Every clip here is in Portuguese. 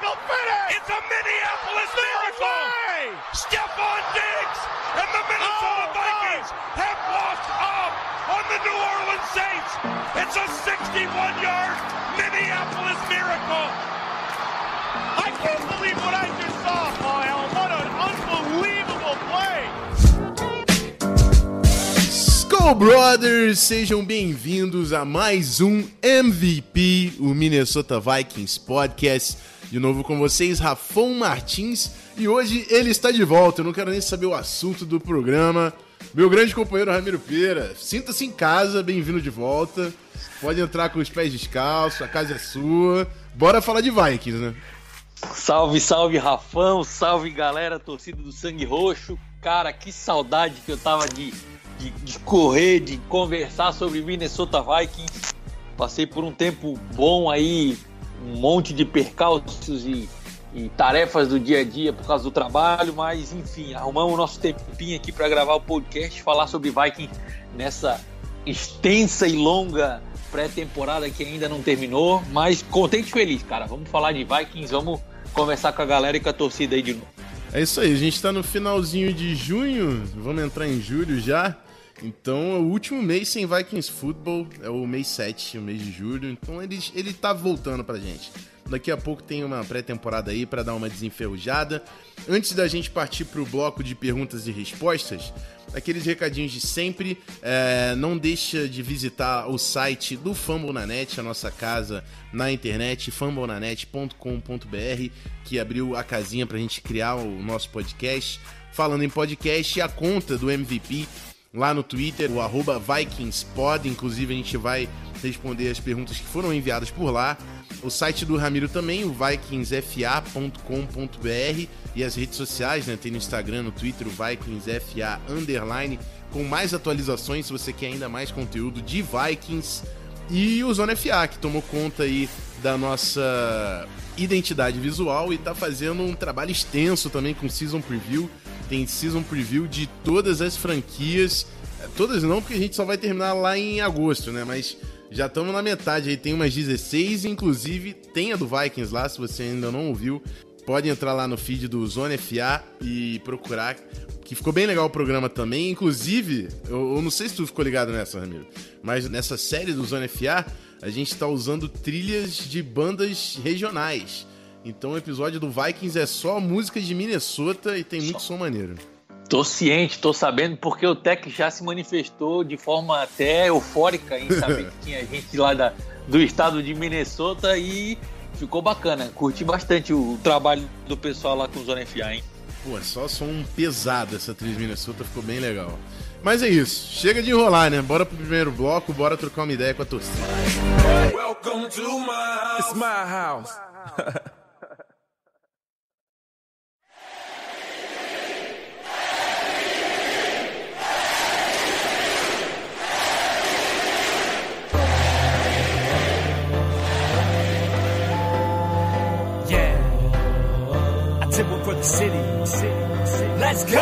Kidding me? It's a Minneapolis miracle! Stephon Diggs and the Minnesota oh, Vikings God. have walked up on the New Orleans Saints. It's a 61-yard Minneapolis miracle. I can't believe what I just saw, Paul What an unbelievable play! Skull Brothers, sejam bem-vindos a mais um MVP, o Minnesota Vikings Podcast. De novo com vocês, Rafão Martins, e hoje ele está de volta. Eu não quero nem saber o assunto do programa. Meu grande companheiro Ramiro Pereira, sinta-se em casa, bem-vindo de volta. Pode entrar com os pés descalços, a casa é sua. Bora falar de Vikings, né? Salve, salve, Rafão, salve galera, torcida do Sangue Roxo. Cara, que saudade que eu tava de, de, de correr, de conversar sobre Minnesota Vikings. Passei por um tempo bom aí um monte de percalços e, e, tarefas do dia a dia por causa do trabalho, mas enfim, arrumamos o nosso tempinho aqui para gravar o podcast, falar sobre Viking nessa extensa e longa pré-temporada que ainda não terminou, mas contente e feliz, cara. Vamos falar de Vikings, vamos conversar com a galera e com a torcida aí de novo. É isso aí, a gente está no finalzinho de junho, vamos entrar em julho já. Então, é o último mês sem Vikings Football é o mês 7, o mês de julho. Então, ele, ele tá voltando pra gente. Daqui a pouco tem uma pré-temporada aí para dar uma desenferrujada. Antes da gente partir pro bloco de perguntas e respostas, aqueles recadinhos de sempre. É, não deixa de visitar o site do Fambonanet, a nossa casa na internet, fambonanet.com.br, que abriu a casinha pra gente criar o nosso podcast. Falando em podcast, a conta do MVP lá no Twitter, o arroba VikingsPod. Inclusive, a gente vai responder as perguntas que foram enviadas por lá. O site do Ramiro também, o vikingsfa.com.br e as redes sociais, né? Tem no Instagram, no Twitter, o vikingsfa underline, com mais atualizações se você quer ainda mais conteúdo de Vikings. E o Zona FA, que tomou conta aí da nossa identidade visual e tá fazendo um trabalho extenso também com Season Preview tem season preview de todas as franquias. É, todas não, porque a gente só vai terminar lá em agosto, né? Mas já estamos na metade aí, tem umas 16, inclusive tem a do Vikings lá, se você ainda não ouviu. Pode entrar lá no feed do Zone FA e procurar, que ficou bem legal o programa também. Inclusive, eu, eu não sei se tu ficou ligado nessa, Ramiro, mas nessa série do Zone FA, a gente está usando trilhas de bandas regionais. Então o episódio do Vikings é só música de Minnesota e tem muito som maneiro. Tô ciente, tô sabendo, porque o Tech já se manifestou de forma até eufórica em saber que tinha gente lá da, do estado de Minnesota e ficou bacana. Curti bastante o, trabalho do pessoal lá com o Zona FA, hein? Pô, é só som pesado essa trilha de Minnesota, ficou bem legal. Mas é isso, chega de enrolar, né? Bora pro primeiro bloco, bora trocar uma ideia com a torcida. Welcome to my house. It's my house. for the city. Let's go!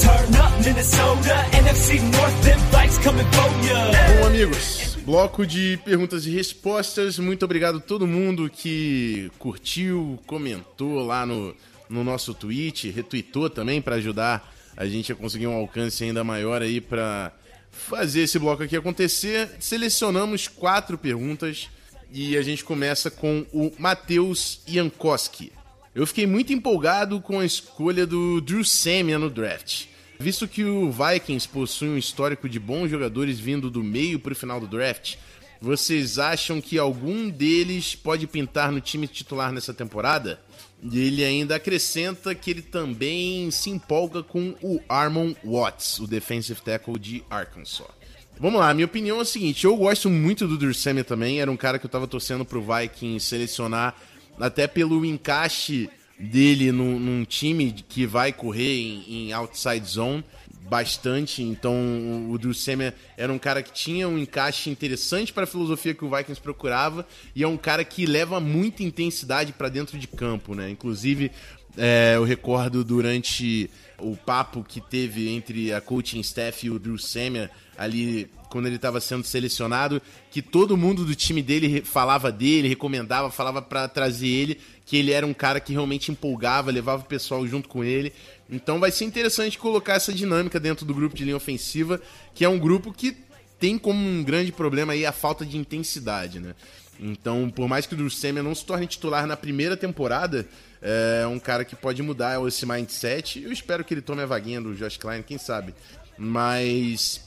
Turn up Minnesota, NFC North, them bikes coming for ya. Bom, amigos, bloco de perguntas e respostas. Muito obrigado a todo mundo que curtiu, comentou lá no, no nosso tweet, retweetou também para ajudar a gente a conseguir um alcance ainda maior aí para fazer esse bloco aqui acontecer. Selecionamos quatro perguntas e a gente começa com o Matheus Jankowski. Eu fiquei muito empolgado com a escolha do Drew Samia no draft. Visto que o Vikings possui um histórico de bons jogadores vindo do meio para o final do draft, vocês acham que algum deles pode pintar no time titular nessa temporada? E ele ainda acrescenta que ele também se empolga com o Armon Watts, o defensive tackle de Arkansas. Vamos lá, minha opinião é a seguinte: eu gosto muito do Samia também, era um cara que eu estava torcendo pro Vikings selecionar até pelo encaixe dele num, num time que vai correr em, em outside zone bastante. Então, o Drew Semer era um cara que tinha um encaixe interessante para a filosofia que o Vikings procurava e é um cara que leva muita intensidade para dentro de campo, né? Inclusive, é, eu recordo durante o papo que teve entre a coaching staff e o Drew Semer ali quando ele estava sendo selecionado, que todo mundo do time dele falava dele, recomendava, falava para trazer ele, que ele era um cara que realmente empolgava, levava o pessoal junto com ele. Então vai ser interessante colocar essa dinâmica dentro do grupo de linha ofensiva, que é um grupo que tem como um grande problema aí a falta de intensidade, né? Então, por mais que o Drew não se torne titular na primeira temporada, é um cara que pode mudar esse mindset. Eu espero que ele tome a vaguinha do Josh Klein, quem sabe. Mas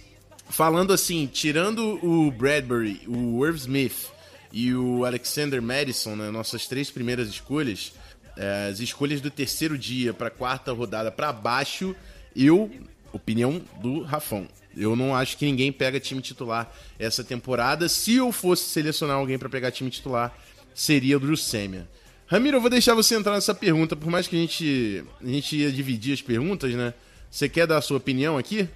falando assim, tirando o Bradbury, o Irv Smith e o Alexander Madison, né, nossas três primeiras escolhas, é, as escolhas do terceiro dia para quarta rodada para baixo, eu, opinião do Rafão, eu não acho que ninguém pega time titular essa temporada. Se eu fosse selecionar alguém para pegar time titular, seria o Drew Semia. Ramiro, eu vou deixar você entrar nessa pergunta, por mais que a gente, a gente ia dividir as perguntas, né? Você quer dar a sua opinião aqui?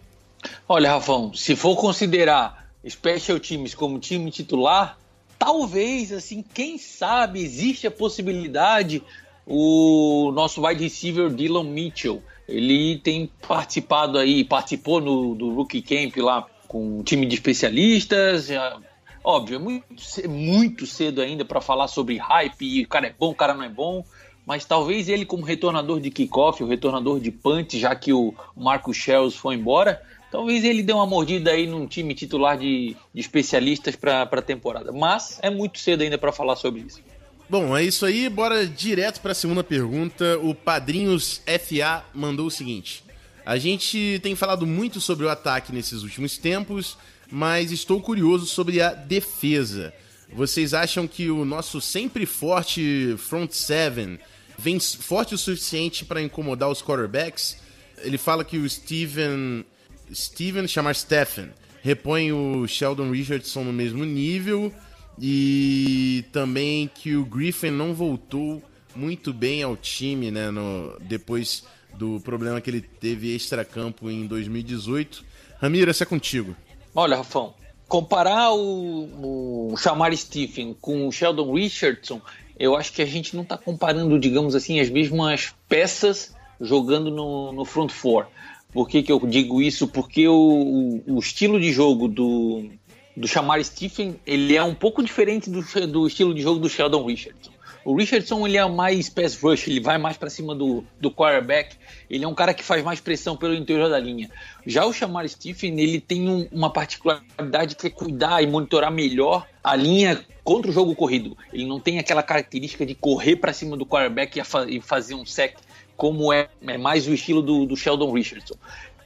Olha, Rafão, se for considerar special teams como time titular, talvez, assim, quem sabe existe a possibilidade o nosso wide receiver Dylan Mitchell. Ele tem participado aí, participou no, do Rookie Camp lá com um time de especialistas. Já, óbvio, é muito, muito cedo ainda para falar sobre hype o cara é bom, o cara não é bom. Mas talvez ele, como retornador de kickoff, o retornador de punt, já que o Marco Shells foi embora, Talvez ele dê uma mordida aí num time titular de, de especialistas para a temporada. Mas é muito cedo ainda para falar sobre isso. Bom, é isso aí. Bora direto para a segunda pergunta. O Padrinhos FA mandou o seguinte: A gente tem falado muito sobre o ataque nesses últimos tempos, mas estou curioso sobre a defesa. Vocês acham que o nosso sempre forte front seven vem forte o suficiente para incomodar os quarterbacks? Ele fala que o Steven Steven chamar Stephen repõe o Sheldon Richardson no mesmo nível e também que o Griffin não voltou muito bem ao time, né, no, depois do problema que ele teve extra-campo em 2018. Ramiro, essa é contigo. Olha, Rafão, comparar o, o Shamar Stephen com o Sheldon Richardson, eu acho que a gente não está comparando, digamos assim, as mesmas peças jogando no, no front four. Por que, que eu digo isso? Porque o, o, estilo de jogo do, do Shamar Stephen ele é um pouco diferente do, do estilo de jogo do Sheldon Richardson. O Richardson ele é mais pass rush, ele vai mais para cima do, do quarterback, ele é um cara que faz mais pressão pelo interior da linha. Já o Shamar Stephen ele tem um, uma particularidade que é cuidar e monitorar melhor a linha contra o jogo corrido. Ele não tem aquela característica de correr para cima do quarterback e, e fazer um sec como é, é mais o estilo do, do Sheldon Richardson.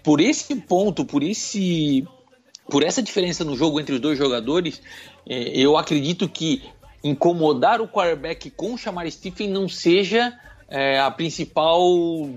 Por esse ponto, por esse por essa diferença no jogo entre os dois jogadores, é, eu acredito que incomodar o quarterback com Chamar Stephen não seja é, a principal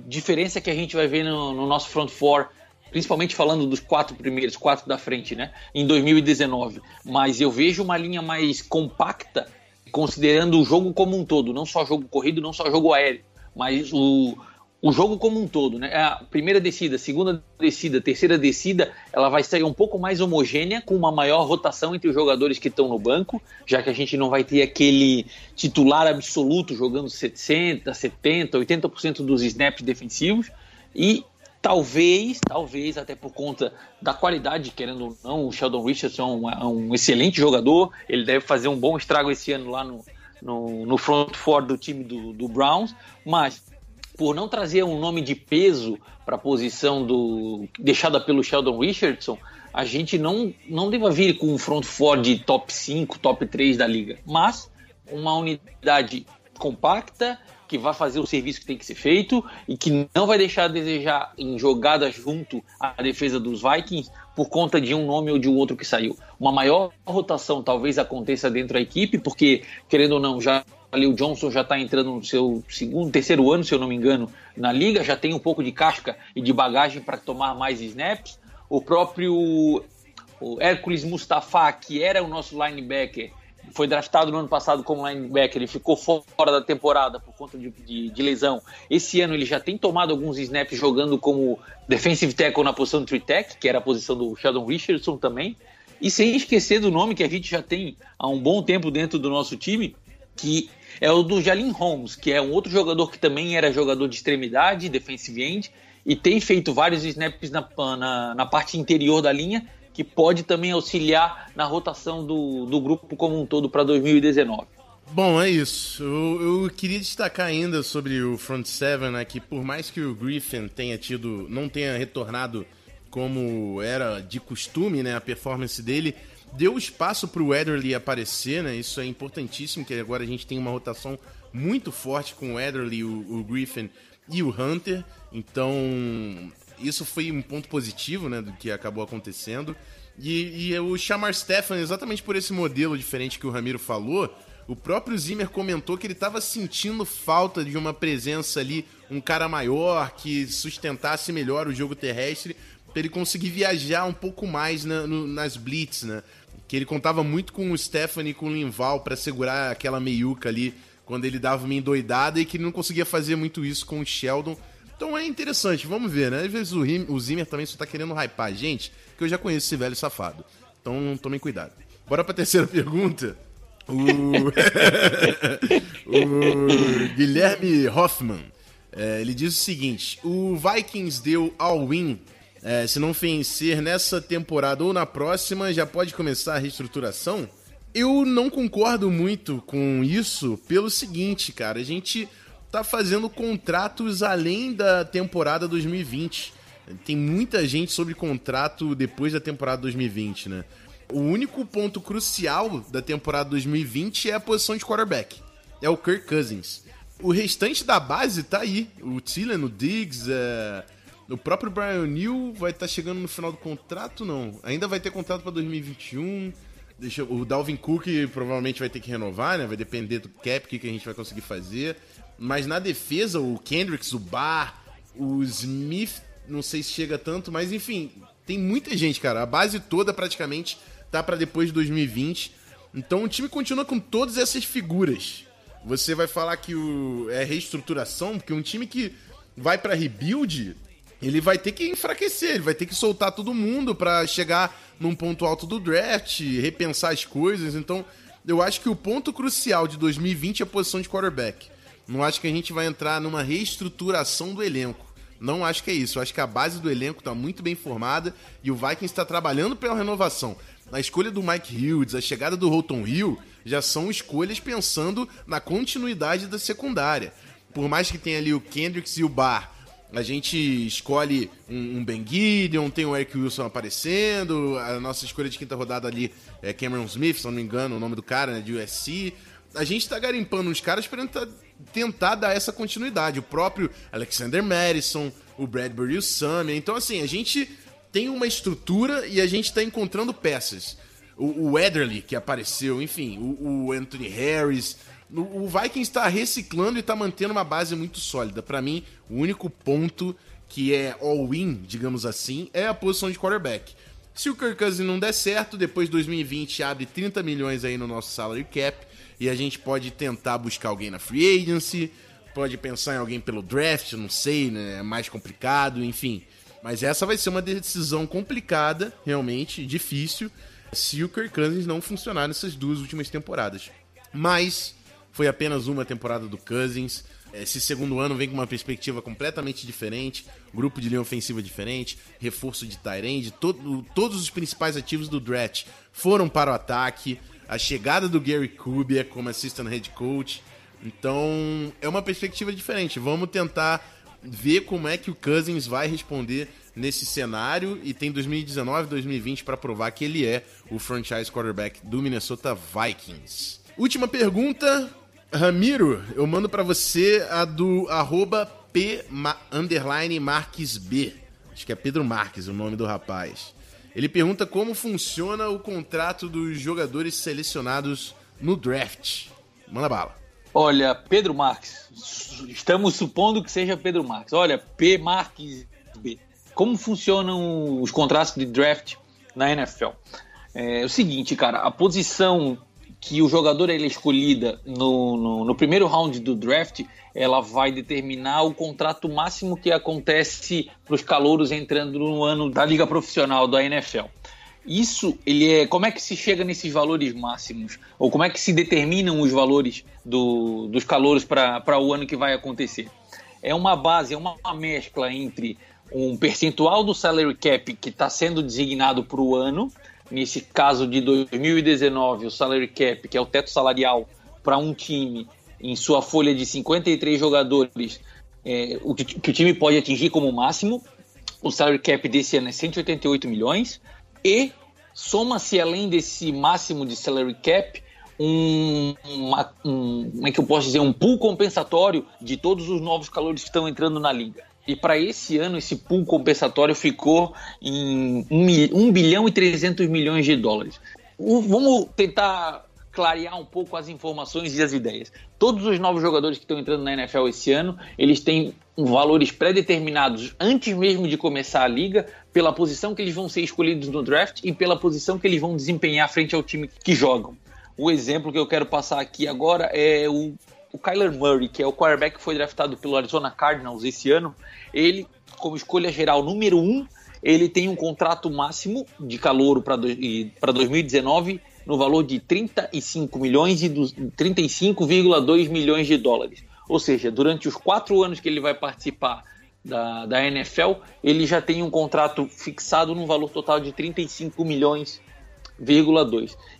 diferença que a gente vai ver no, no, nosso front four, principalmente falando dos quatro primeiros, quatro da frente, né, em 2019. Mas eu vejo uma linha mais compacta, considerando o jogo como um todo, não só jogo corrido, não só jogo aéreo, mas o, o jogo como um todo, né? A primeira descida, segunda descida, terceira descida, ela vai ser um pouco mais homogênea, com uma maior rotação entre os jogadores que estão no banco, já que a gente não vai ter aquele titular absoluto jogando 60, 70, 80% dos snaps defensivos. E talvez, talvez, até por conta da qualidade, querendo ou não, o Sheldon Richardson é um, um excelente jogador, ele deve fazer um bom estrago esse ano lá no, no, no front four do time do, do Browns, mas por não trazer um nome de peso para a posição do deixada pelo Sheldon Richardson, a gente não, não deva vir com um front four top 5, top 3 da liga, mas uma unidade compacta que vai fazer o serviço que tem que ser feito e que não vai deixar a desejar em jogadas junto à defesa dos Vikings por conta de um nome ou de um outro que saiu. Uma maior rotação talvez aconteça dentro da equipe, porque, querendo ou não, já ali o Johnson já está entrando no seu segundo, terceiro ano, se eu não me engano, na liga, já tem um pouco de casca e de bagagem para tomar mais snaps. O próprio o Hércules Mustafa, que era o nosso linebacker, foi draftado no ano passado como linebacker, ele ficou fora da temporada por conta de, de, de, lesão. Esse ano ele já tem tomado alguns snaps jogando como defensive tackle na posição do three tech, que era a posição do Sheldon Richardson também. E sem esquecer do nome que a gente já tem há um bom tempo dentro do nosso time, que é o do Jalin Holmes, que é um outro jogador que também era jogador de extremidade, defensive end, e tem feito vários snaps na, na, na parte interior da linha que pode também auxiliar na rotação do, do grupo como um todo para 2019. Bom, é isso. Eu, eu, queria destacar ainda sobre o front seven, né, que por mais que o Griffin tenha tido, não tenha retornado como era de costume, né, a performance dele, deu espaço para o Ederly aparecer, né? Isso é importantíssimo, que agora a gente tem uma rotação muito forte com o Ederly, o, o Griffin e o Hunter. Então, isso foi um ponto positivo, né, do que acabou acontecendo. E, e o Chamar Stefan, exatamente por esse modelo diferente que o Ramiro falou, o próprio Zimmer comentou que ele estava sentindo falta de uma presença ali, um cara maior que sustentasse melhor o jogo terrestre, para ele conseguir viajar um pouco mais na, no, nas blitz, né? Que ele contava muito com o Stephanie e com o Linval para segurar aquela meiuca ali quando ele dava uma endoidada e que ele não conseguia fazer muito isso com o Sheldon. Então é interessante, vamos ver, né? Às vezes o, o Zimmer também só tá querendo hypar gente, que eu já conheço esse velho safado. Então tomem cuidado. Bora pra terceira pergunta. O, o Guilherme Hoffman, é, ele diz o seguinte: o Vikings deu all-in. É, se não vencer nessa temporada ou na próxima, já pode começar a reestruturação? Eu não concordo muito com isso pelo seguinte, cara. A gente tá fazendo contratos além da temporada 2020. Tem muita gente sobre contrato depois da temporada 2020, né? O único ponto crucial da temporada 2020 é a posição de quarterback. É o Kirk Cousins. O restante da base tá aí. O Thielen, o Diggs, é... o próprio Brian New vai estar tá chegando no final do contrato, não. Ainda vai ter contrato para 2021. Deixa... O Dalvin Cook provavelmente vai ter que renovar, né? Vai depender do cap que a gente vai conseguir fazer. Mas na defesa, o Kendricks, o Barr, o Smith, não sei se chega tanto, mas enfim, tem muita gente, cara. A base toda praticamente tá para depois de 2020. Então o time continua com todas essas figuras. Você vai falar que o, é reestruturação, porque um time que vai para rebuild, ele vai ter que enfraquecer, ele vai ter que soltar todo mundo para chegar num ponto alto do draft, repensar as coisas. Então, eu acho que o ponto crucial de 2020 é a posição de quarterback. Não acho que a gente vai entrar numa reestruturação do elenco. Não acho que é isso. Eu acho que a base do elenco está muito bem formada e o Vikings está trabalhando pela renovação. A escolha do Mike Hughes, a chegada do Holton Hill, já são escolhas pensando na continuidade da secundária. Por mais que tenha ali o Kendricks e o Barr, a gente escolhe um, um Ben Gideon, tem o Eric Wilson aparecendo, a nossa escolha de quinta rodada ali é Cameron Smith, se não me engano, o nome do cara, né, de USC. A gente está garimpando uns caras para tentar dar essa continuidade. O próprio Alexander Madison, o Bradbury e o Sammy. Então, assim, a gente tem uma estrutura e a gente está encontrando peças. O, o Ederly, que apareceu, enfim, o, o Anthony Harris. O, Vikings está reciclando e está mantendo uma base muito sólida. Para mim, o único ponto que é all-in, digamos assim, é a posição de quarterback. Se o Kirk Cousins não der certo, depois de 2020 abre 30 milhões aí no nosso salary cap e a gente pode tentar buscar alguém na free agency, pode pensar em alguém pelo draft, não sei, né? É mais complicado, enfim. Mas essa vai ser uma decisão complicada, realmente, difícil, se o Kirk Cousins não funcionar nessas duas últimas temporadas. Mas foi apenas uma temporada do Cousins. Esse segundo ano vem com uma perspectiva completamente diferente, grupo de linha ofensiva diferente, reforço de Tyrande, todo, todos os principais ativos do draft foram para o ataque a chegada do Gary Kubiak como assistant head coach. Então, é uma perspectiva diferente. Vamos tentar ver como é que o Cousins vai responder nesse cenário e tem 2019, 2020 para provar que ele é o franchise quarterback do Minnesota Vikings. Última pergunta, Ramiro, eu mando para você a do arroba P underline Marques B. Acho que é Pedro Marques o nome do rapaz. Ele pergunta como funciona o contrato dos jogadores selecionados no draft. Manda bala. Olha, Pedro Marques, estamos supondo que seja Pedro Marques. Olha, P Marques B. Como funcionam os contratos de draft na NFL? É, é o seguinte, cara, a posição que o jogador ele é escolhida no, no, no, primeiro round do draft, ela vai determinar o contrato máximo que acontece para os calouros entrando no ano da liga profissional da NFL. Isso, ele é. Como é que se chega nesses valores máximos? Ou como é que se determinam os valores do, dos calouros para o ano que vai acontecer? É uma base, é uma mescla entre um percentual do salary cap que está sendo designado para o ano nesse caso de 2019, o salary cap, que é o teto salarial para um time em sua folha de 53 jogadores, é, o que, que, o time pode atingir como máximo. O salary cap desse ano é 188 milhões e soma-se além desse máximo de salary cap um, uma, um, como é que eu posso dizer, um pool compensatório de todos os novos calores que estão entrando na liga. E para esse ano, esse pool compensatório ficou em 1 bilhão e 300 milhões de dólares. Vamos tentar clarear um pouco as informações e as ideias. Todos os novos jogadores que estão entrando na NFL esse ano, eles têm valores pré-determinados antes mesmo de começar a liga, pela posição que eles vão ser escolhidos no draft e pela posição que eles vão desempenhar frente ao time que jogam. O exemplo que eu quero passar aqui agora é o o Kyler Murray, que é o quarterback que foi draftado pelo Arizona Cardinals esse ano, ele, como escolha geral número um, ele tem um contrato máximo de calouro para 2019 no valor de 35 milhões e 35,2 milhões de dólares. Ou seja, durante os quatro anos que ele vai participar da, da NFL, ele já tem um contrato fixado no valor total de 35 milhões,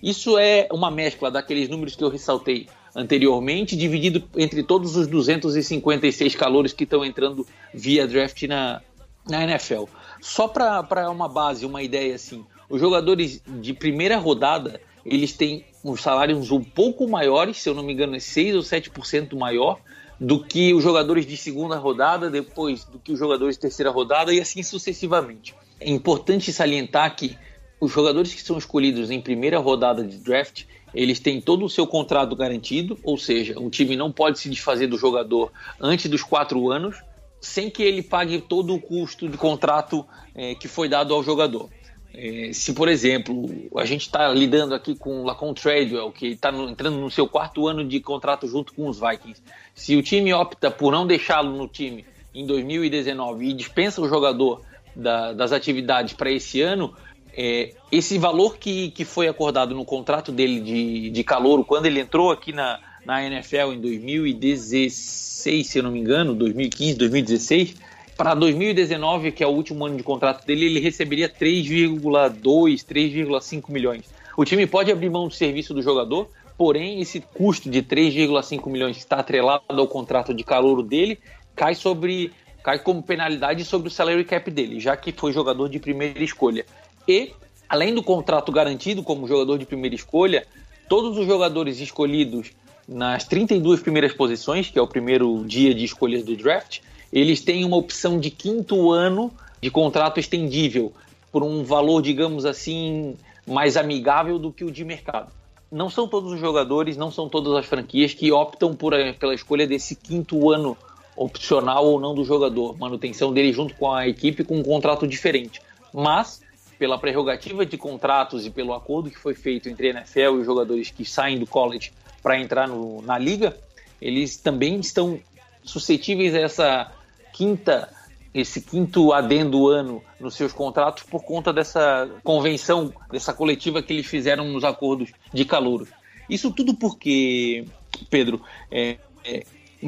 Isso é uma mescla daqueles números que eu ressaltei anteriormente, dividido entre todos os 256 calores que estão entrando via draft na, na NFL. Só para uma base, uma ideia assim, os jogadores de primeira rodada, eles têm uns salários um pouco maiores, se eu não me engano é 6 ou 7% maior do que os jogadores de segunda rodada, depois do que os jogadores de terceira rodada e assim sucessivamente. É importante salientar que os jogadores que são escolhidos em primeira rodada de draft, eles têm todo o seu contrato garantido, ou seja, um time não pode se desfazer do jogador antes dos quatro anos, sem que ele pague todo o custo de contrato é, que foi dado ao jogador. É, se, por exemplo, a gente está lidando aqui com o Lacon Treadwell, que está entrando no seu quarto ano de contrato junto com os Vikings, se o time opta por não deixá-lo no time em 2019 e dispensa o jogador da, das atividades para esse ano, é, esse valor que, que foi acordado no contrato dele de, de calouro, quando ele entrou aqui na, na NFL em 2016, se eu não me engano, 2015, 2016, para 2019, que é o último ano de contrato dele, ele receberia 3,2, 3,5 milhões. O time pode abrir mão do serviço do jogador, porém esse custo de 3,5 milhões que está atrelado ao contrato de calouro dele cai sobre cai como penalidade sobre o salary cap dele, já que foi jogador de primeira escolha. E, além do contrato garantido como jogador de primeira escolha, todos os jogadores escolhidos nas 32 primeiras posições, que é o primeiro dia de escolhas do draft, eles têm uma opção de quinto ano de contrato estendível por um valor, digamos assim, mais amigável do que o de mercado. Não são todos os jogadores, não são todas as franquias que optam por, pela escolha desse quinto ano opcional ou não do jogador, manutenção dele junto com a equipe com um contrato diferente. Mas pela prerrogativa de contratos e pelo acordo que foi feito entre a NFL e os jogadores que saem do college para entrar no, na liga, eles também estão suscetíveis a essa quinta esse quinto adendo ano nos seus contratos por conta dessa convenção, dessa coletiva que eles fizeram nos acordos de calor. Isso tudo porque, Pedro, é, é,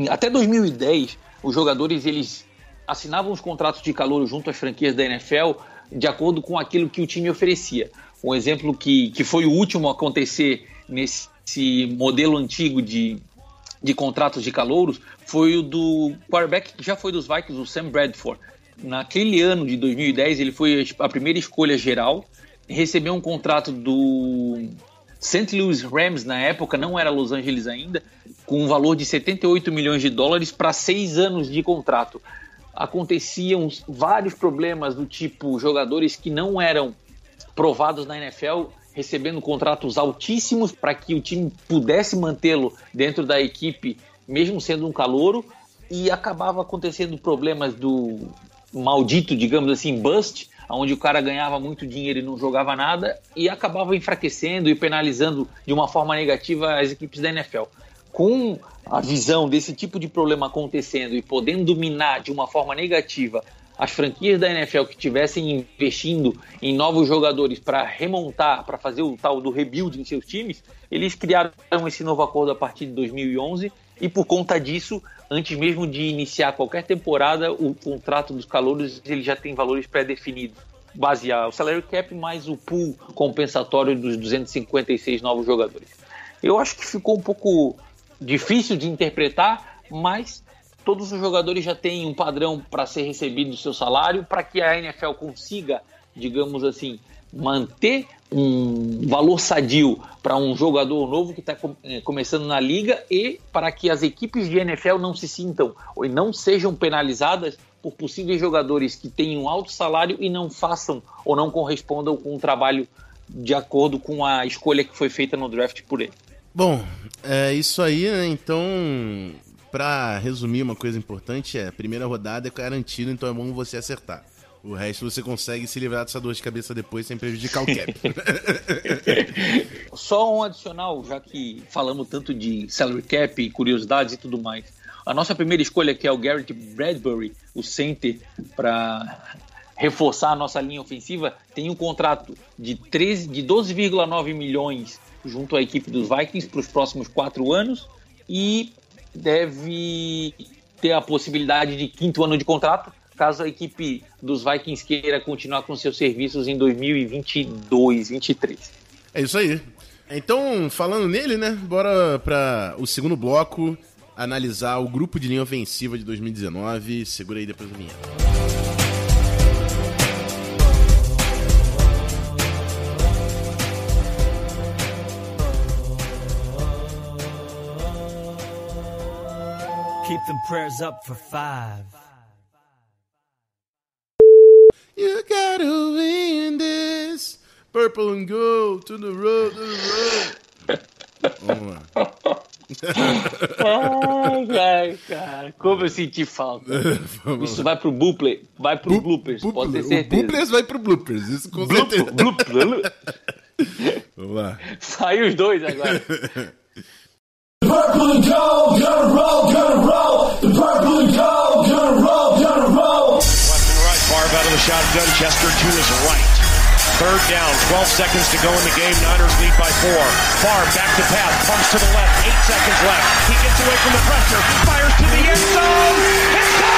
até 2010 os jogadores eles assinavam os contratos de calor junto às franquias da NFL de acordo com aquilo que o time oferecia. Um exemplo que, que foi o último a acontecer nesse modelo antigo de, de contratos de calouros foi o do quarterback que já foi dos Vikings, o Sam Bradford. Naquele ano de 2010, ele foi a primeira escolha geral, recebeu um contrato do St. Louis Rams na época, não era Los Angeles ainda, com um valor de 78 milhões de dólares para seis anos de contrato aconteciam vários problemas do tipo jogadores que não eram provados na NFL recebendo contratos altíssimos para que o time pudesse mantê-lo dentro da equipe, mesmo sendo um calouro, e acabava acontecendo problemas do maldito, digamos assim, bust, onde o cara ganhava muito dinheiro e não jogava nada e acabava enfraquecendo e penalizando de uma forma negativa as equipes da NFL. Com a visão desse tipo de problema acontecendo e podendo dominar de uma forma negativa as franquias da NFL que estivessem investindo em novos jogadores para remontar, para fazer o tal do rebuild em seus times, eles criaram esse novo acordo a partir de 2011 e por conta disso, antes mesmo de iniciar qualquer temporada, o contrato dos calouros ele já tem valores pré-definidos, basear o salary cap mais o pool compensatório dos 256 novos jogadores. Eu acho que ficou um pouco difícil de interpretar, mas todos os jogadores já têm um padrão para ser recebido do seu salário, para que a NFL consiga, digamos assim, manter um valor sadio para um jogador novo que está eh, começando na liga e para que as equipes de NFL não se sintam ou não sejam penalizadas por possíveis jogadores que tenham alto salário e não façam ou não correspondam com o trabalho de acordo com a escolha que foi feita no draft por ele. Bom, é isso aí, né? Então, para resumir, uma coisa importante é: a primeira rodada é garantida, então é bom você acertar. O resto você consegue se livrar dessa dor de cabeça depois sem prejudicar o cap. Só um adicional, já que falamos tanto de salary cap, curiosidades e tudo mais. A nossa primeira escolha que é o Garrett Bradbury, o center, para reforçar a nossa linha ofensiva, tem um contrato de, 13, de 12,9 milhões junto à equipe dos Vikings para os próximos quatro anos e deve ter a possibilidade de quinto ano de contrato, caso a equipe dos Vikings queira continuar com seus serviços em 2022, 2023. É isso aí. Então, falando nele, né? Bora para o segundo bloco analisar o grupo de linha ofensiva de 2019. Segura aí depois do vinheta. Keep them prayers up for five. You gotta win this. Purple and gold to the road, to the road. Vamos lá. ai, ai, cara, como eu senti falta. Isso vai pro Boople, vai pro bloopers, pode ter certeza. O bloopers vai pro bloopers, isso com Bloop, certeza. Bloop, Vamos lá. Saiu os dois agora. purple and gold, gonna roll, gonna roll. The purple and gold, gonna roll, gonna roll. Left and right, Favre out of the shotgun. Chester to his right. Third down, 12 seconds to go in the game. Niners lead by four. Favre back to pass, pumps to the left. Eight seconds left. He gets away from the pressure, fires to the end zone.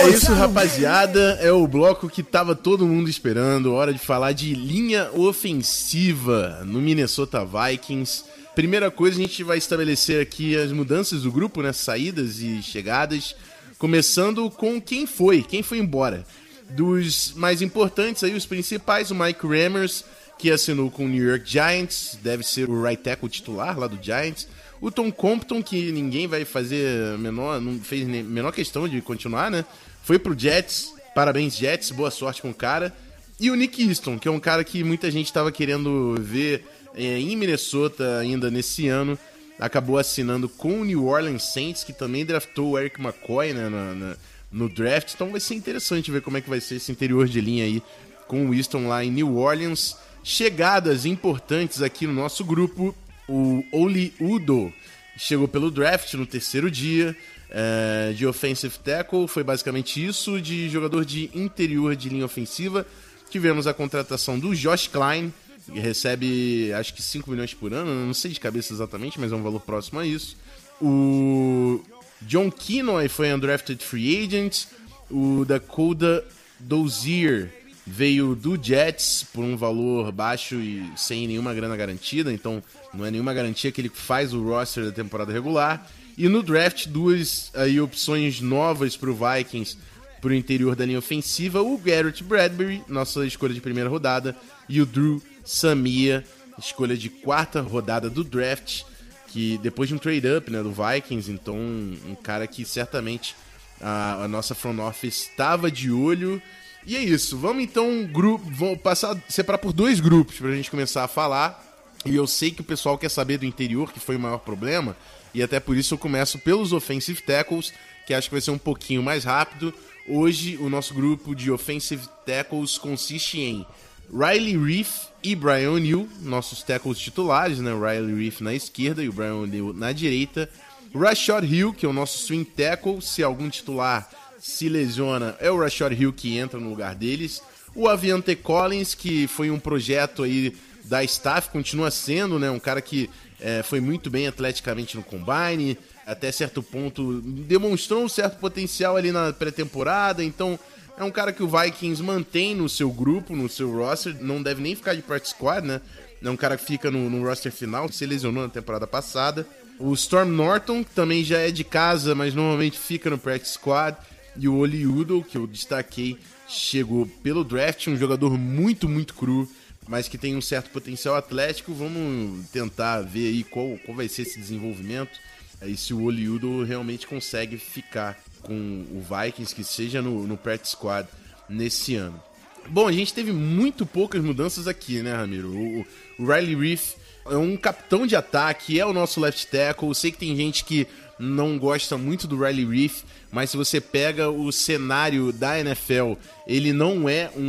É isso, rapaziada. É o bloco que tava todo mundo esperando. Hora de falar de linha ofensiva no Minnesota Vikings. Primeira coisa, a gente vai estabelecer aqui as mudanças do grupo, né? Saídas e chegadas. Começando com quem foi, quem foi embora. Dos mais importantes aí, os principais, o Mike Rammers, que assinou com o New York Giants, deve ser o right tackle titular lá do Giants. O Tom Compton, que ninguém vai fazer menor, não fez menor questão de continuar, né? Foi pro Jets. Parabéns, Jets. Boa sorte com o cara. E o Nick Easton, que é um cara que muita gente estava querendo ver é, em Minnesota ainda nesse ano. Acabou assinando com o New Orleans Saints, que também draftou o Eric McCoy né, na, na, no draft. Então vai ser interessante ver como é que vai ser esse interior de linha aí com o Easton lá em New Orleans. Chegadas importantes aqui no nosso grupo o Oli Udo chegou pelo draft no terceiro dia. É, de offensive tackle, foi basicamente isso. De jogador de interior de linha ofensiva, tivemos a contratação do Josh Klein, que recebe acho que 5 milhões por ano, não sei de cabeça exatamente, mas é um valor próximo a isso. O John Kinoy foi undrafted free agent. O Dakota Dozier veio do Jets por um valor baixo e sem nenhuma grana garantida, então não é nenhuma garantia que ele faz o roster da temporada regular. E no draft, duas aí, opções novas para o Vikings para o interior da linha ofensiva: o Garrett Bradbury, nossa escolha de primeira rodada, e o Drew Samia, escolha de quarta rodada do draft, que depois de um trade-up né, do Vikings, então um cara que certamente a, a nossa front office estava de olho E é isso, vamos então grupo, passar, separar por dois grupos pra gente começar a falar. E eu sei que o pessoal quer saber do interior, que foi o maior problema, e até por isso eu começo pelos offensive tackles, que acho que vai ser um pouquinho mais rápido. Hoje o nosso grupo de offensive tackles consiste em Riley Reef e Brian O'Neill, nossos tackles titulares, né? Riley Reef na esquerda e o Brian O'Neill na direita. Rashad Hill, que é o nosso swing tackle, se algum titular se lesiona, é o Rashad Hill que entra no lugar deles. O Aviante Collins, que foi um projeto aí da staff, continua sendo, né? Um cara que é, foi muito bem atleticamente no combine, até certo ponto demonstrou um certo potencial ali na pré-temporada, então é um cara que o Vikings mantém no seu grupo, no seu roster, não deve nem ficar de practice squad, né? É um cara que fica no, no roster final, se lesionou na temporada passada. O Storm Norton, que também já é de casa, mas normalmente fica no practice squad. E o Oli Udo, que eu destaquei, chegou pelo draft, um jogador muito, muito cru, mas que tem um certo potencial atlético. Vamos tentar ver aí qual, qual vai ser esse desenvolvimento. Aí se o Oliudo realmente consegue ficar com o Vikings, que seja no, no practice squad nesse ano. Bom, a gente teve muito poucas mudanças aqui, né, Ramiro? O, o Riley Reef é um capitão de ataque, é o nosso left tackle. Eu sei que tem gente que não gosta muito do Riley Reef, mas se você pega o cenário da NFL, ele não é um,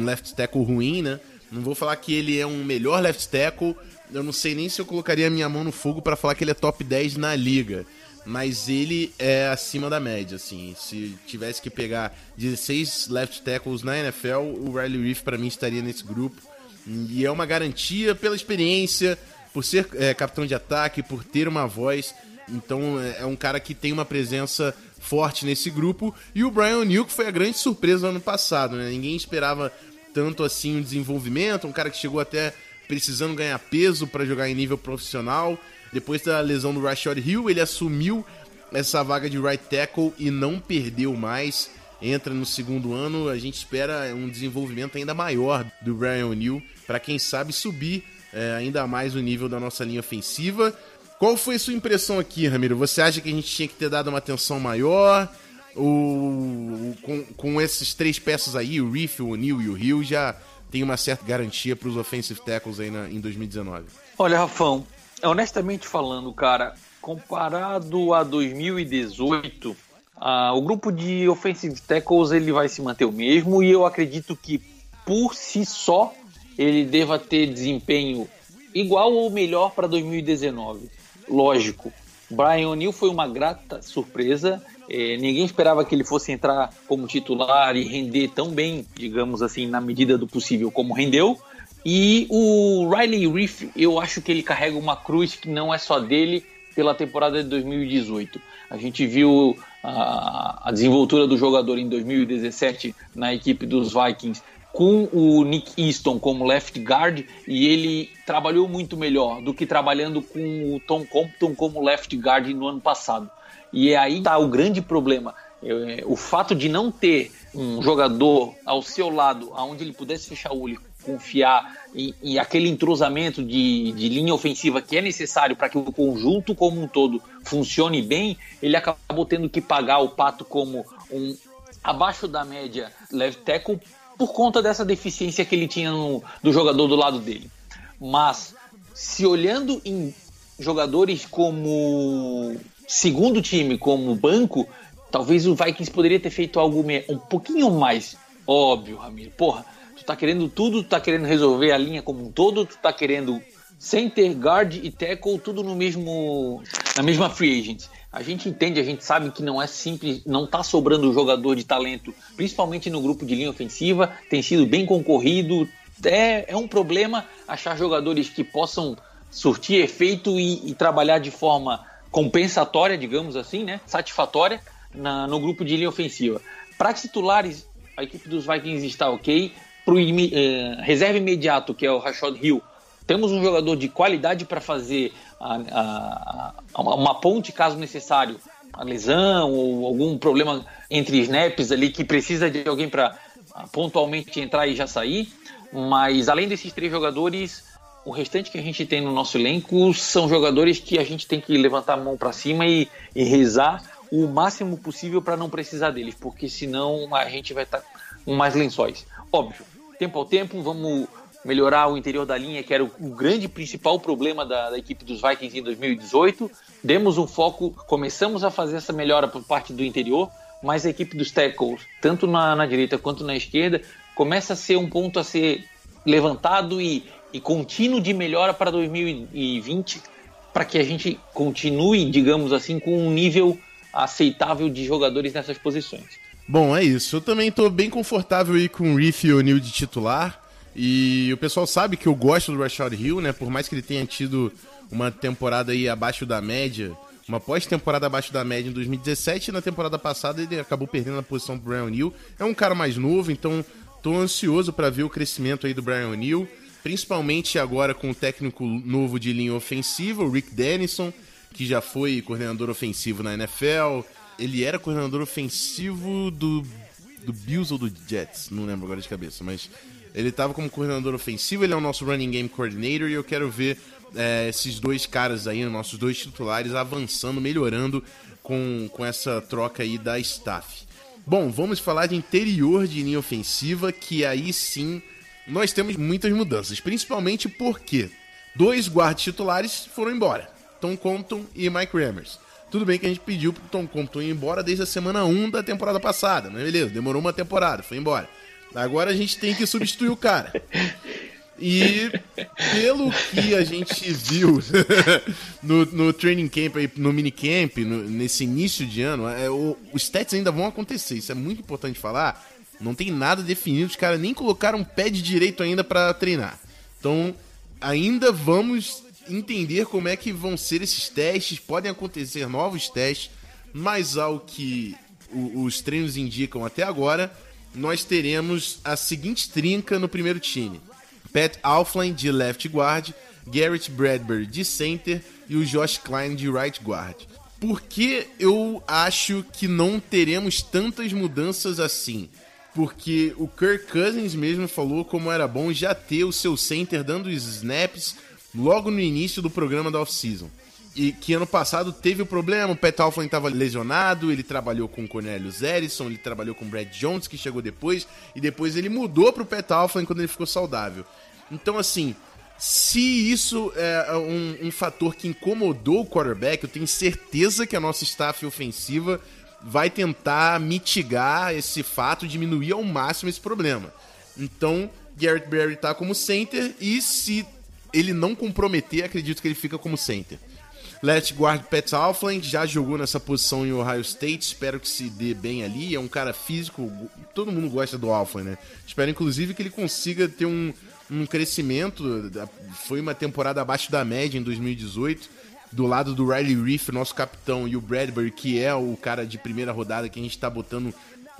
um left tackle ruim, né? Não vou falar que ele é um melhor left tackle. Eu não sei nem se eu colocaria minha mão no fogo para falar que ele é top 10 na liga. Mas ele é acima da média, assim. Se tivesse que pegar 16 left tackles na NFL, o Riley Reef para mim estaria nesse grupo. E é uma garantia pela experiência, por ser é, capitão de ataque, por ter uma voz. Então é, é um cara que tem uma presença forte nesse grupo. E o Brian O'Neill, que foi a grande surpresa do ano passado, né? Ninguém esperava tanto assim o desenvolvimento, um cara que chegou até precisando ganhar peso para jogar em nível profissional. Depois da lesão do Rashad Hill, ele assumiu essa vaga de right tackle e não perdeu mais. Entra no segundo ano, a gente espera um desenvolvimento ainda maior do Brian O'Neill para quem sabe subir é, ainda mais o nível da nossa linha ofensiva. Qual foi a sua impressão aqui, Ramiro? Você acha que a gente tinha que ter dado uma atenção maior? Ou com, com esses três peças aí, o Reef, o O'Neill e o Hill, já tem uma certa garantia para os offensive tackles aí na, em 2019? Olha, Rafão, honestamente falando, cara, comparado a 2018, ah, o grupo de offensive tackles ele vai se manter o mesmo e eu acredito que por si só ele deva ter desempenho igual ou melhor para 2019. Lógico, Brian O'Neill foi uma grata surpresa. É, ninguém esperava que ele fosse entrar como titular e render tão bem, digamos assim, na medida do possível, como rendeu. E o Riley Reef, eu acho que ele carrega uma cruz que não é só dele pela temporada de 2018. A gente viu a, a desenvoltura do jogador em 2017 na equipe dos Vikings com o Nick Easton como left guard e ele trabalhou muito melhor do que trabalhando com o Tom Compton como left guard no ano passado. E é aí tá o grande problema. É, o fato de não ter um jogador ao seu lado, aonde ele pudesse fechar o olho, confiar e, aquele entrosamento de, de linha ofensiva que é necessário para que o conjunto como um todo funcione bem, ele acabou tendo que pagar o pato como um abaixo da média left tackle por conta dessa deficiência que ele tinha no, do jogador do lado dele. Mas, se olhando em jogadores como segundo time, como banco, talvez o Vikings poderia ter feito algo um pouquinho mais óbvio, Ramiro. Porra, tu tá querendo tudo, tu tá querendo resolver a linha como um todo, tu tá querendo center, guard e tackle tudo no mesmo na mesma free agent. A gente entende, a gente sabe que não é simples, não está sobrando jogador de talento, principalmente no grupo de linha ofensiva, tem sido bem concorrido. É, é um problema achar jogadores que possam surtir efeito e, e trabalhar de forma compensatória, digamos assim, né? satisfatória na, no grupo de linha ofensiva. Para titulares, a equipe dos Vikings está ok. Para o eh, reserva imediato, que é o Rashad Hill, temos um jogador de qualidade para fazer a, a, uma ponte caso necessário, a lesão ou algum problema entre snaps ali que precisa de alguém para pontualmente entrar e já sair. Mas além desses três jogadores, o restante que a gente tem no nosso elenco são jogadores que a gente tem que levantar a mão para cima e, e, rezar o máximo possível para não precisar deles, porque senão a gente vai estar tá com mais lençóis. Óbvio, tempo ao tempo, vamos melhorar o interior da linha, que era o, o grande principal problema da, da, equipe dos Vikings em 2018. Demos um foco, começamos a fazer essa melhora por parte do interior, mas a equipe dos tackles, tanto na, na direita quanto na esquerda, começa a ser um ponto a ser levantado e, e contínuo de melhora para 2020, para que a gente continue, digamos assim, com um nível aceitável de jogadores nessas posições. Bom, é isso. Eu também estou bem confortável aí com o Riff e o Neil de titular. E o pessoal sabe que eu gosto do Rashad Hill, né? Por mais que ele tenha tido uma temporada aí abaixo da média, uma pós-temporada abaixo da média em 2017, e na temporada passada ele acabou perdendo a posição pro Brian O'Neill. É um cara mais novo, então tô ansioso para ver o crescimento aí do Brian O'Neill, principalmente agora com o técnico novo de linha ofensiva, o Rick Dennison, que já foi coordenador ofensivo na NFL. Ele era coordenador ofensivo do, do Bills ou do Jets, não lembro agora de cabeça, mas ele estava como coordenador ofensivo, ele é o nosso running game coordinator e eu quero ver é, esses dois caras aí, nossos dois titulares, avançando, melhorando com, com essa troca aí da staff. Bom, vamos falar de interior de linha ofensiva, que aí sim nós temos muitas mudanças, principalmente porque dois guardas titulares foram embora, Tom Compton e Mike Rammers. Tudo bem que a gente pediu pro Tom Compton ir embora desde a semana 1 da temporada passada, mas beleza, demorou uma temporada, foi embora. Agora a gente tem que substituir o cara. E pelo que a gente viu no, no training camp, no minicamp, no, nesse início de ano, é, o, os stats ainda vão acontecer. Isso é muito importante falar. Não tem nada definido, os caras nem colocaram um pé de direito ainda para treinar. Então, ainda vamos entender como é que vão ser esses testes. Podem acontecer novos testes, mas ao que o, os treinos indicam até agora, nós teremos a seguinte trinca no primeiro time. Pat Alflin de left guard, Garrett Bradbury de center e o Josh Klein de right guard. Por que eu acho que não teremos tantas mudanças assim? Porque o Kirk Cousins mesmo falou como era bom já ter o seu center dando snaps logo no início do programa da off-season e que ano passado teve o problema, o Pat Alflin estava lesionado, ele trabalhou com o Cornelius Erison, ele trabalhou com o Brad Jones, que chegou depois, e depois ele mudou para o Pat Alflin quando ele ficou saudável. Então, assim, se isso é um, um, fator que incomodou o quarterback, eu tenho certeza que a nossa staff ofensiva vai tentar mitigar esse fato, diminuir ao máximo esse problema. Então, Garrett Berry está como center e se ele não comprometer, acredito que ele fica como center. Left guard Pat Alfland já jogou nessa posição em Ohio State, espero que se dê bem ali. É um cara físico, todo mundo gosta do Alfland, né? Espero inclusive que ele consiga ter um, um crescimento. Foi uma temporada abaixo da média em 2018. Do lado do Riley Reef, nosso capitão, e o Bradbury, que é o cara de primeira rodada que a gente está botando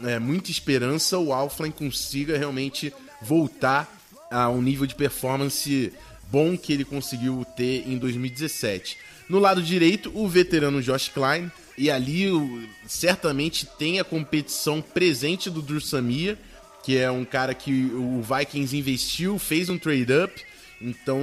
é, muita esperança, o Alfland consiga realmente voltar a um nível de performance bom que ele conseguiu ter em 2017. No lado direito, o veterano Josh Klein. E ali certamente tem a competição presente do Drew Samia, que é um cara que o Vikings investiu, fez um trade-up. Então,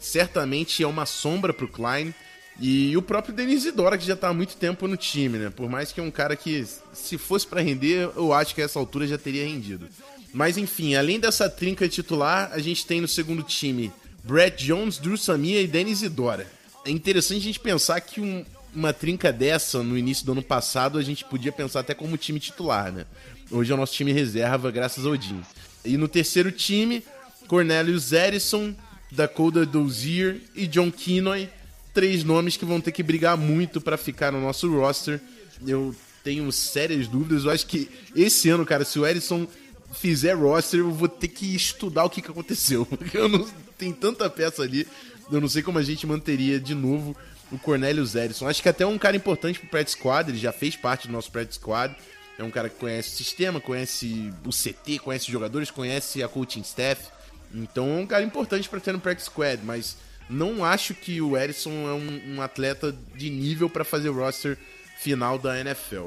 certamente é uma sombra pro Klein. E o próprio Denis Idora, que já tá há muito tempo no time, né? Por mais que é um cara que, se fosse para render, eu acho que a essa altura já teria rendido. Mas enfim, além dessa trinca titular, a gente tem no segundo time Brett Jones, Drew Samia e Denis Idora é interessante a gente pensar que um, uma trinca dessa no início do ano passado a gente podia pensar até como time titular, né? Hoje é o nosso time reserva, graças ao Jim. E no terceiro time, Cornelius Erison, Dakota Dozier e John Kinoy. Três nomes que vão ter que brigar muito para ficar no nosso roster. Eu tenho sérias dúvidas. Eu acho que esse ano, cara, se o Erison fizer roster, eu vou ter que estudar o que, que aconteceu. Porque eu não tenho tanta peça ali eu não sei como a gente manteria de novo o Cornelius Erison. Acho que até é um cara importante pro Pred Squad, ele já fez parte do nosso Pred Squad. É um cara que conhece o sistema, conhece o CT, conhece os jogadores, conhece a coaching staff. Então é um cara importante para ter no Practice Squad, mas não acho que o Erison é um, um atleta de nível para fazer o roster final da NFL.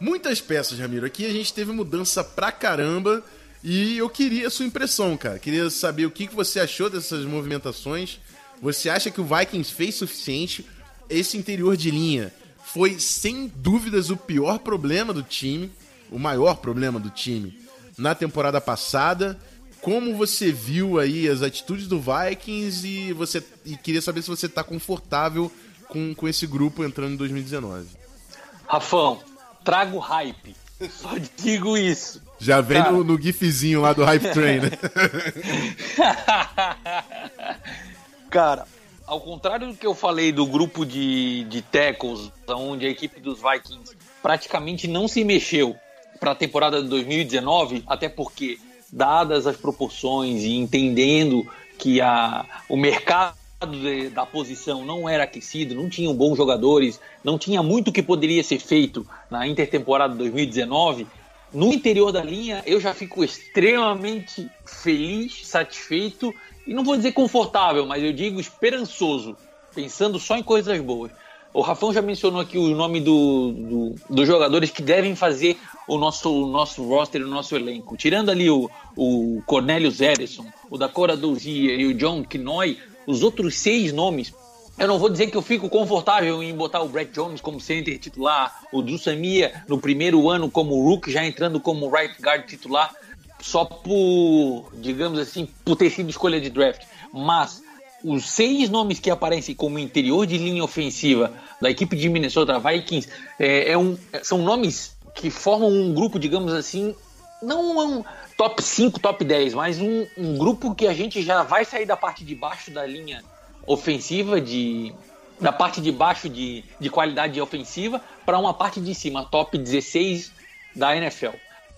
Muitas peças, Ramiro. Aqui a gente teve mudança pra caramba e eu queria a sua impressão, cara. Queria saber o que você achou dessas movimentações. Você acha que o Vikings fez suficiente? Esse interior de linha foi sem dúvidas o pior problema do time, o maior problema do time. na temporada passada. Como você viu aí as atitudes do Vikings e você e queria saber se você está confortável com, com esse grupo entrando em 2019. Rafão, trago hype. Só digo isso. Já vem no, no gifzinho lá do Hype Train, né? Cara, ao contrário do que eu falei do grupo de, de tackles, onde a equipe dos Vikings praticamente não se mexeu para a temporada de 2019, até porque, dadas as proporções e entendendo que a, o mercado de- da posição não era aquecido, não tinham bons jogadores, não tinha muito que poderia ser feito na intertemporada 2019, no interior da linha eu já fico extremamente feliz, satisfeito e não vou dizer confortável, mas eu digo esperançoso, pensando só em coisas boas. O Rafão já mencionou aqui o nome do, do- dos jogadores que devem fazer o nosso, o nosso roster, o nosso elenco. Tirando ali o, o Cornelius Ederson, o Dakota Dozier e o John Knoy, os outros seis nomes eu não vou dizer que eu fico confortável em botar o Brett Jones como center titular, o Drew Samia no primeiro ano como Rook, já entrando como right guard titular, só por, digamos assim, por ter sido escolha de draft. Mas os seis nomes que aparecem como interior de linha ofensiva da equipe de Minnesota Vikings é, é um- são nomes que formam um grupo, digamos assim, não um top 5, top 10, mas um, um grupo que a gente já vai sair da parte de baixo da linha ofensiva, de, da parte de baixo de, de qualidade ofensiva, para uma parte de cima, top 16 da NFL.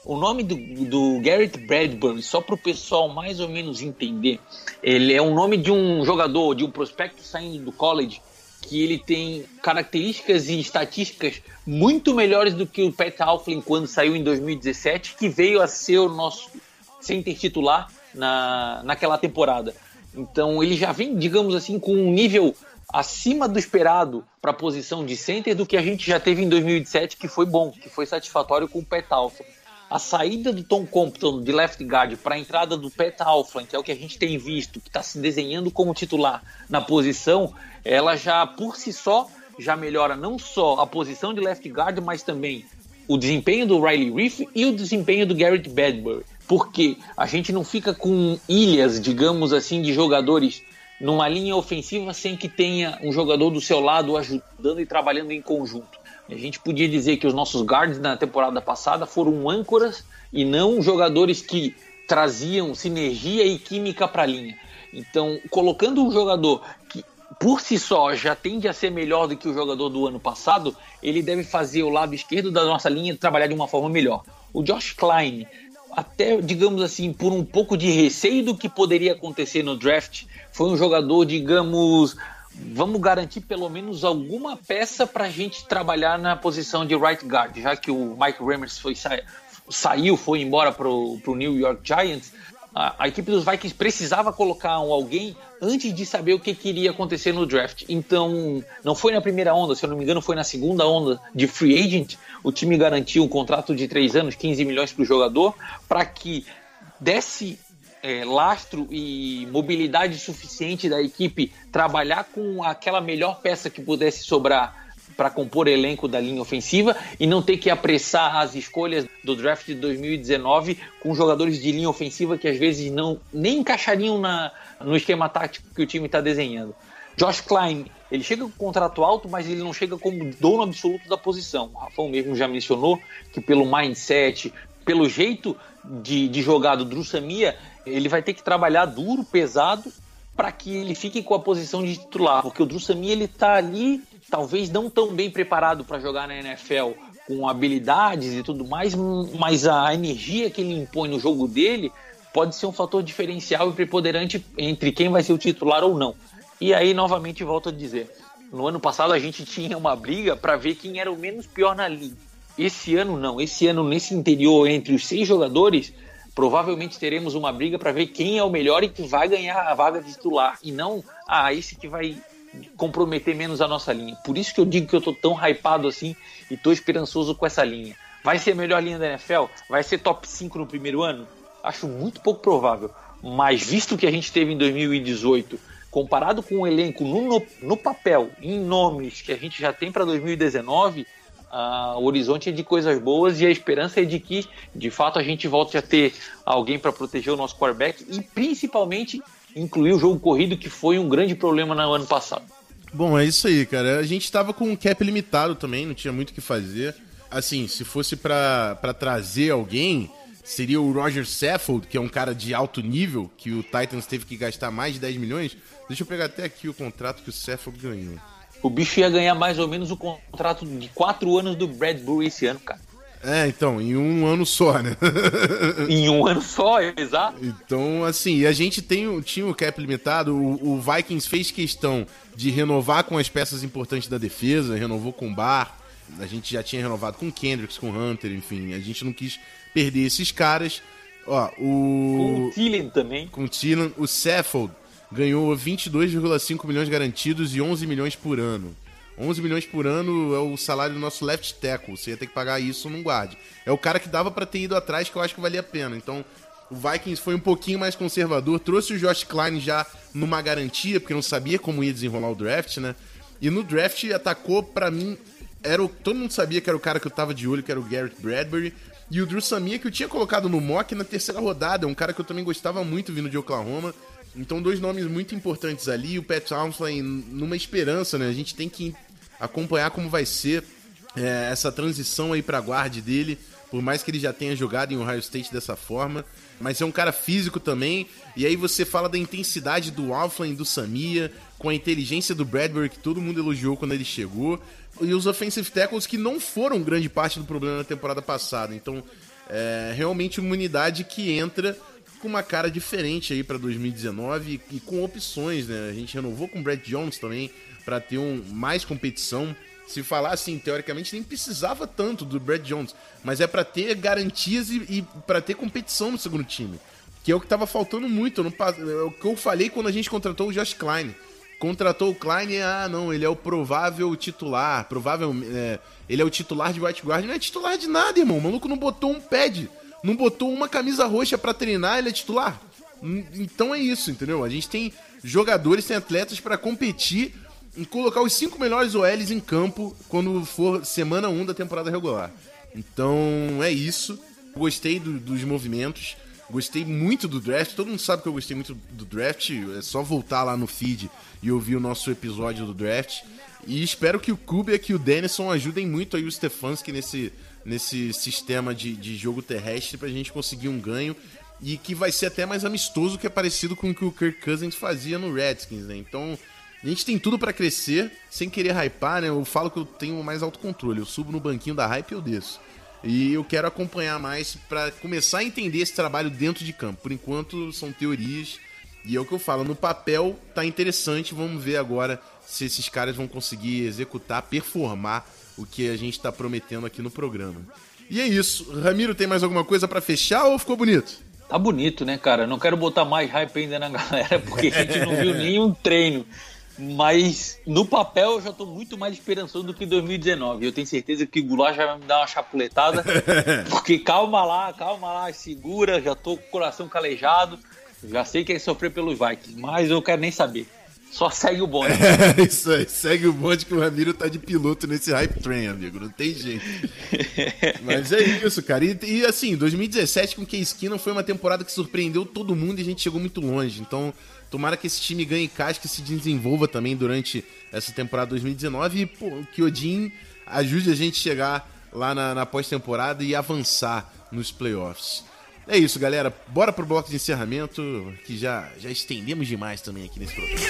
O nome do, do Garrett Bradbury, só para o pessoal mais ou menos entender, ele é o nome de um jogador, de um prospecto saindo do college, que ele tem características e estatísticas muito melhores do que o Pat Alflin quando saiu em 2017, que veio a ser o nosso center titular na, naquela temporada. Então ele já vem, digamos assim, com um nível acima do esperado para a posição de center do que a gente já teve em 2017, que foi bom, que foi satisfatório com o Pat Alflin. A saída do Tom Compton de left guard para a entrada do Pat Alflin, que é o que a gente tem visto, que está se desenhando como titular na posição, ela já por si só já melhora não só a posição de left guard, mas também o desempenho do Riley Reef e o desempenho do Garrett Bradbury. Porque a gente não fica com ilhas, digamos assim, de jogadores numa linha ofensiva sem que tenha um jogador do seu lado ajudando e trabalhando em conjunto. A gente podia dizer que os nossos guards na temporada passada foram âncoras e não jogadores que traziam sinergia e química para a linha. Então, colocando um jogador que por si só já tende a ser melhor do que o jogador do ano passado, ele deve fazer o lado esquerdo da nossa linha trabalhar de uma forma melhor. O Josh Klein, até digamos assim, por um pouco de receio do que poderia acontecer no draft, foi um jogador, digamos, vamos garantir pelo menos alguma peça para a gente trabalhar na posição de right guard, já que o Mike Remmers foi sa saiu, foi embora para o New York Giants. A, a, equipe dos Vikings precisava colocar um alguém antes de saber o que, que iria acontecer no draft. Então, não foi na primeira onda, se eu não me engano, foi na segunda onda de free agent. O time garantiu um contrato de três anos, 15 milhões para o jogador, para que desse é, lastro e mobilidade suficiente da equipe trabalhar com aquela melhor peça que pudesse sobrar para compor elenco da linha ofensiva e não ter que apressar as escolhas do draft de 2019 com jogadores de linha ofensiva que às vezes não nem encaixariam na, no esquema tático que o time está desenhando. Josh Klein, ele chega com contrato alto, mas ele não chega como dono absoluto da posição. O Rafão mesmo já mencionou que pelo mindset, pelo jeito de, de jogar do Drew Samia, ele vai ter que trabalhar duro, pesado, para que ele fique com a posição de titular, porque o Drew Samia ele tá ali, talvez não tão bem preparado para jogar na NFL, com habilidades e tudo mais, mas a energia que ele impõe no jogo dele pode ser um fator diferencial e preponderante entre quem vai ser o titular ou não. E aí, novamente, volto a dizer: no ano passado a gente tinha uma briga para ver quem era o menos pior na liga. Esse ano, não. Esse ano, nesse interior, entre os seis jogadores, provavelmente teremos uma briga para ver quem é o melhor e que vai ganhar a vaga de titular. E não, ah, esse que vai comprometer menos a nossa linha. Por isso que eu digo que eu tô tão hypado assim e tô esperançoso com essa linha. Vai ser a melhor linha da NFL? Vai ser top 5 no primeiro ano? Acho muito pouco provável. Mas visto que a gente teve em 2018, comparado com o elenco no, no, no papel, em nomes que a gente já tem para 2019, o horizonte é de coisas boas e a esperança é de que, de fato, a gente volte a ter alguém para proteger o nosso quarterback e principalmente incluir o jogo corrido, que foi um grande problema no ano passado. Bom, é isso aí, cara. A gente tava com um cap limitado também, não tinha muito o que fazer. Assim, se fosse para trazer alguém, seria o Roger Saffold, que é um cara de alto nível, que o Titans teve que gastar mais de 10 milhões. Deixa eu pegar até aqui o contrato que o Saffold ganhou. O bicho ia ganhar mais ou menos o contrato de 4 anos do Bradbury esse ano, cara. É, então, em um ano só, né? em um ano só, exato. Então, assim, a gente tem, tinha o cap limitado, o, o, Vikings fez questão de renovar com as peças importantes da defesa, renovou com o Bar, a gente já tinha renovado com o Kendricks, com o Hunter, enfim, a gente não quis perder esses caras. Ó, o... Com o Thielen também. Com o Thielen, o Saffold ganhou 22,5 milhões garantidos e 11 milhões por ano. 11 milhões por ano é o salário do nosso left tackle. Você ia ter que pagar isso num guarde. É o cara que dava para ter ido atrás que eu acho que valia a pena. Então, o Vikings foi um pouquinho mais conservador, trouxe o Josh Klein já numa garantia, porque não sabia como ia desenrolar o draft, né? E no draft atacou para mim era o, todo mundo sabia que era o cara que eu tava de olho, que era o Garrett Bradbury. E o Drew Samia, que eu tinha colocado no mock na terceira rodada, é um cara que eu também gostava muito vindo de Oklahoma. Então, dois nomes muito importantes ali. O Pat Townsend numa esperança, né? A gente tem que acompanhar como vai ser é, essa transição aí pra guarda dele, por mais que ele já tenha jogado em Ohio State dessa forma. Mas é um cara físico também, e aí você fala da intensidade do Alflin do Samia, com a inteligência do Bradbury, que todo mundo elogiou quando ele chegou, e os offensive tackles que não foram grande parte do problema na temporada passada. Então, é realmente uma unidade que entra com uma cara diferente aí para 2019 e, e, com opções, né? A gente renovou com o Brad Jones também, para ter um, mais competição. Se falar assim, teoricamente nem precisava tanto do Brad Jones, mas é para ter garantias e, e para ter competição no segundo time, que é o que estava faltando muito. No, é o que eu falei quando a gente contratou o Josh Klein. Contratou o Klein ah, não, ele é o provável titular, provável, é, ele é o titular de white guard. Não é titular de nada, irmão. O maluco não botou um pad, não botou uma camisa roxa para treinar, ele é titular. Então é isso, entendeu? A gente tem jogadores, tem atletas para competir em colocar os cinco melhores OLs em campo quando for semana 1 da temporada regular. Então é isso. Gostei do, dos movimentos. Gostei muito do draft. Todo mundo sabe que eu gostei muito do draft. É só voltar lá no feed e ouvir o nosso episódio do draft. E espero que o Kubiak e o Denison ajudem muito aí o Stefanski nesse, nesse sistema de, de jogo terrestre pra gente conseguir um ganho. E que vai ser até mais amistoso, que é parecido com o que o Kirk Cousins fazia no Redskins, né? Então, a gente tem tudo para crescer, sem querer hypar, né? Eu falo que eu tenho mais autocontrole. Eu subo no banquinho da hype e eu desço. E eu quero acompanhar mais para começar a entender esse trabalho dentro de campo. Por enquanto são teorias e é o que eu falo, no papel tá interessante, vamos ver agora se esses caras vão conseguir executar, performar o que a gente tá prometendo aqui no programa. E é isso. Ramiro, tem mais alguma coisa para fechar ou ficou bonito? Tá bonito, né, cara? Não quero botar mais hype ainda na galera, porque a gente não viu nenhum treino. Mas no papel eu já estou muito mais esperançoso do que 2019. Eu tenho certeza que o Goulart já vai me dar uma chapuletada. porque calma lá, calma lá, segura, já estou com o coração calejado. Já sei que é sofrer pelos Vikings, mas eu quero nem saber. Só segue o bonde. É, isso aí, segue o bonde que o Ramiro tá de piloto nesse hype train, amigo. Não tem jeito. Mas é isso, cara. E, e assim, 2017 com Case Keenum foi uma temporada que surpreendeu todo mundo e a gente chegou muito longe. Então, Tomara que esse time ganhe casca e se desenvolva também durante essa temporada 2019 e pô, que Odin ajude a gente a chegar lá na, na pós-temporada e avançar nos playoffs. É isso, galera. Bora pro bloco de encerramento, que já, já estendemos demais também aqui nesse programa.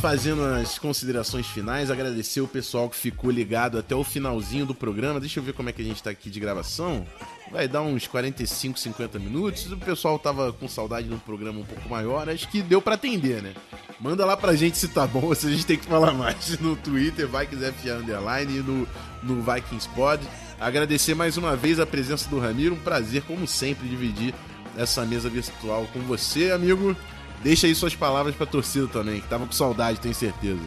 Fazendo as considerações finais, agradecer o pessoal que ficou ligado até o finalzinho do programa. Deixa eu ver como é que a gente tá aqui de gravação. Vai dar uns 45, 50 minutos. O pessoal tava com saudade de um programa um pouco maior. Acho que deu para atender, né? Manda lá pra gente se tá bom ou se a gente tem que falar mais no Twitter, VikingsFA Underline e no, no Vikings Pod. Agradecer mais uma vez a presença do Ramiro. Um prazer, como sempre, dividir essa mesa virtual com você, amigo. Deixa aí suas palavras pra torcida também, que tava com saudade, tenho certeza.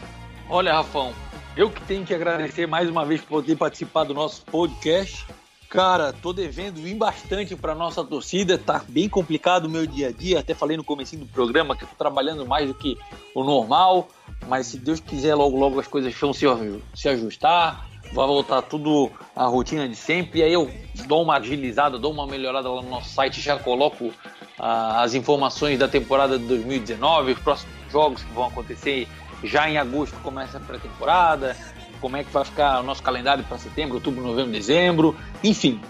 Olha, Rafão, eu que tenho que agradecer mais uma vez por poder participar do nosso podcast. Cara, tô devendo ir bastante para nossa torcida, tá bem complicado o meu dia a dia, até falei no começo do programa que eu tô trabalhando mais do que o normal, mas se Deus quiser logo logo as coisas vão se, se ajustar, vai voltar tudo à rotina de sempre, e aí eu dou uma agilizada, dou uma melhorada lá no nosso site, já coloco as informações da temporada de 2019, os próximos jogos que vão acontecer já em agosto começa a pré-temporada, como é que vai ficar o nosso calendário para setembro, outubro, novembro, dezembro, enfim.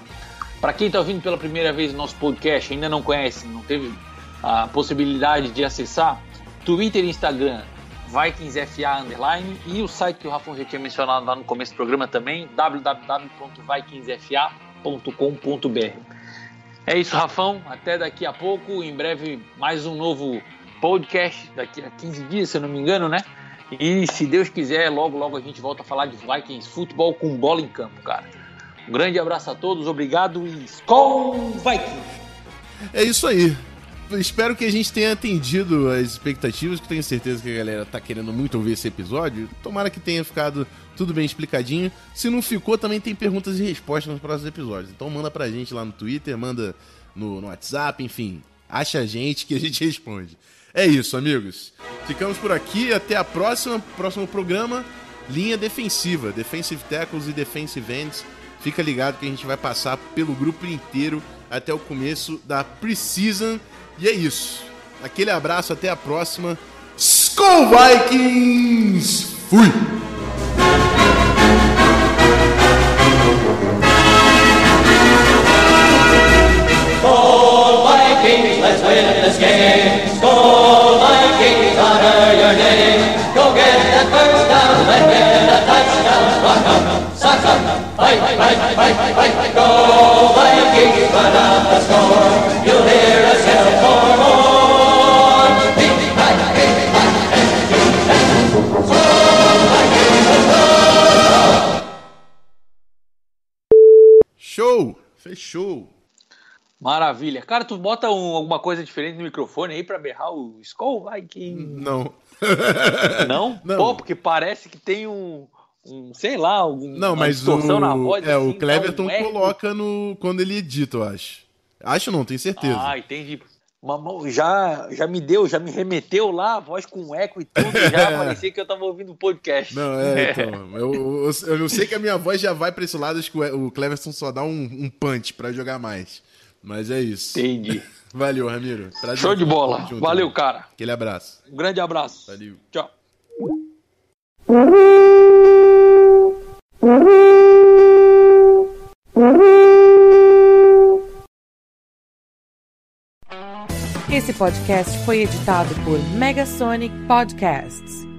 Para quem está ouvindo pela primeira vez o nosso podcast, ainda não conhece, não teve a possibilidade de acessar, Twitter e Instagram, VikingsFA Underline e o site que o Rafa já tinha mencionado lá no começo do programa também, www.vikingsfa.com.br. É isso, Rafão. Até daqui a pouco. Em breve, mais um novo podcast. Daqui a 15 dias, se eu não me engano, né? E se Deus quiser, logo, logo a gente volta a falar de Vikings futebol com bola em campo, cara. Um grande abraço a todos, obrigado e Skol Vikings! É isso aí. Espero que a gente tenha atendido as expectativas, que tenho certeza que a galera tá querendo muito ouvir esse episódio. Tomara que tenha ficado tudo bem explicadinho. Se não ficou, também tem perguntas e respostas nos próximos episódios. Então manda pra gente lá no Twitter, manda no, no WhatsApp, enfim. Acha a gente que a gente responde. É isso, amigos. Ficamos por aqui. Até a próxima. Próximo programa, linha defensiva. Defensive Tackles e Defensive Ends. Fica ligado que a gente vai passar pelo grupo inteiro até o começo da Preseason. E é isso. Aquele abraço, até a próxima. Skull Vikings! Fui! Maravilha. Cara, tu bota um- alguma coisa diferente no microfone aí pra berrar o Skol Vikings? Não. Não? Não. Pô, porque parece que tem um, um sei lá, algum, Não, mas o, distorção na voz. é, assim, o Cleverton dá um coloca no quando ele edita, eu acho. Acho não, tenho certeza. Ah, entendi. Já, já me deu, já me remeteu lá, a voz com eco e tudo, já parecia que eu tava ouvindo o podcast. Não, é, então. Eu, eu, eu não sei que a minha voz já vai pra esse lado, acho que o Cleverton só dá um, um punch pra jogar mais. Mas é isso. Entendi. Valeu, Ramiro. Prazer. Show de bola. Junto, Valeu, irmão. cara. Aquele abraço. Um grande abraço. Valeu. Tchau. Esse podcast foi editado por Megasonic Podcasts.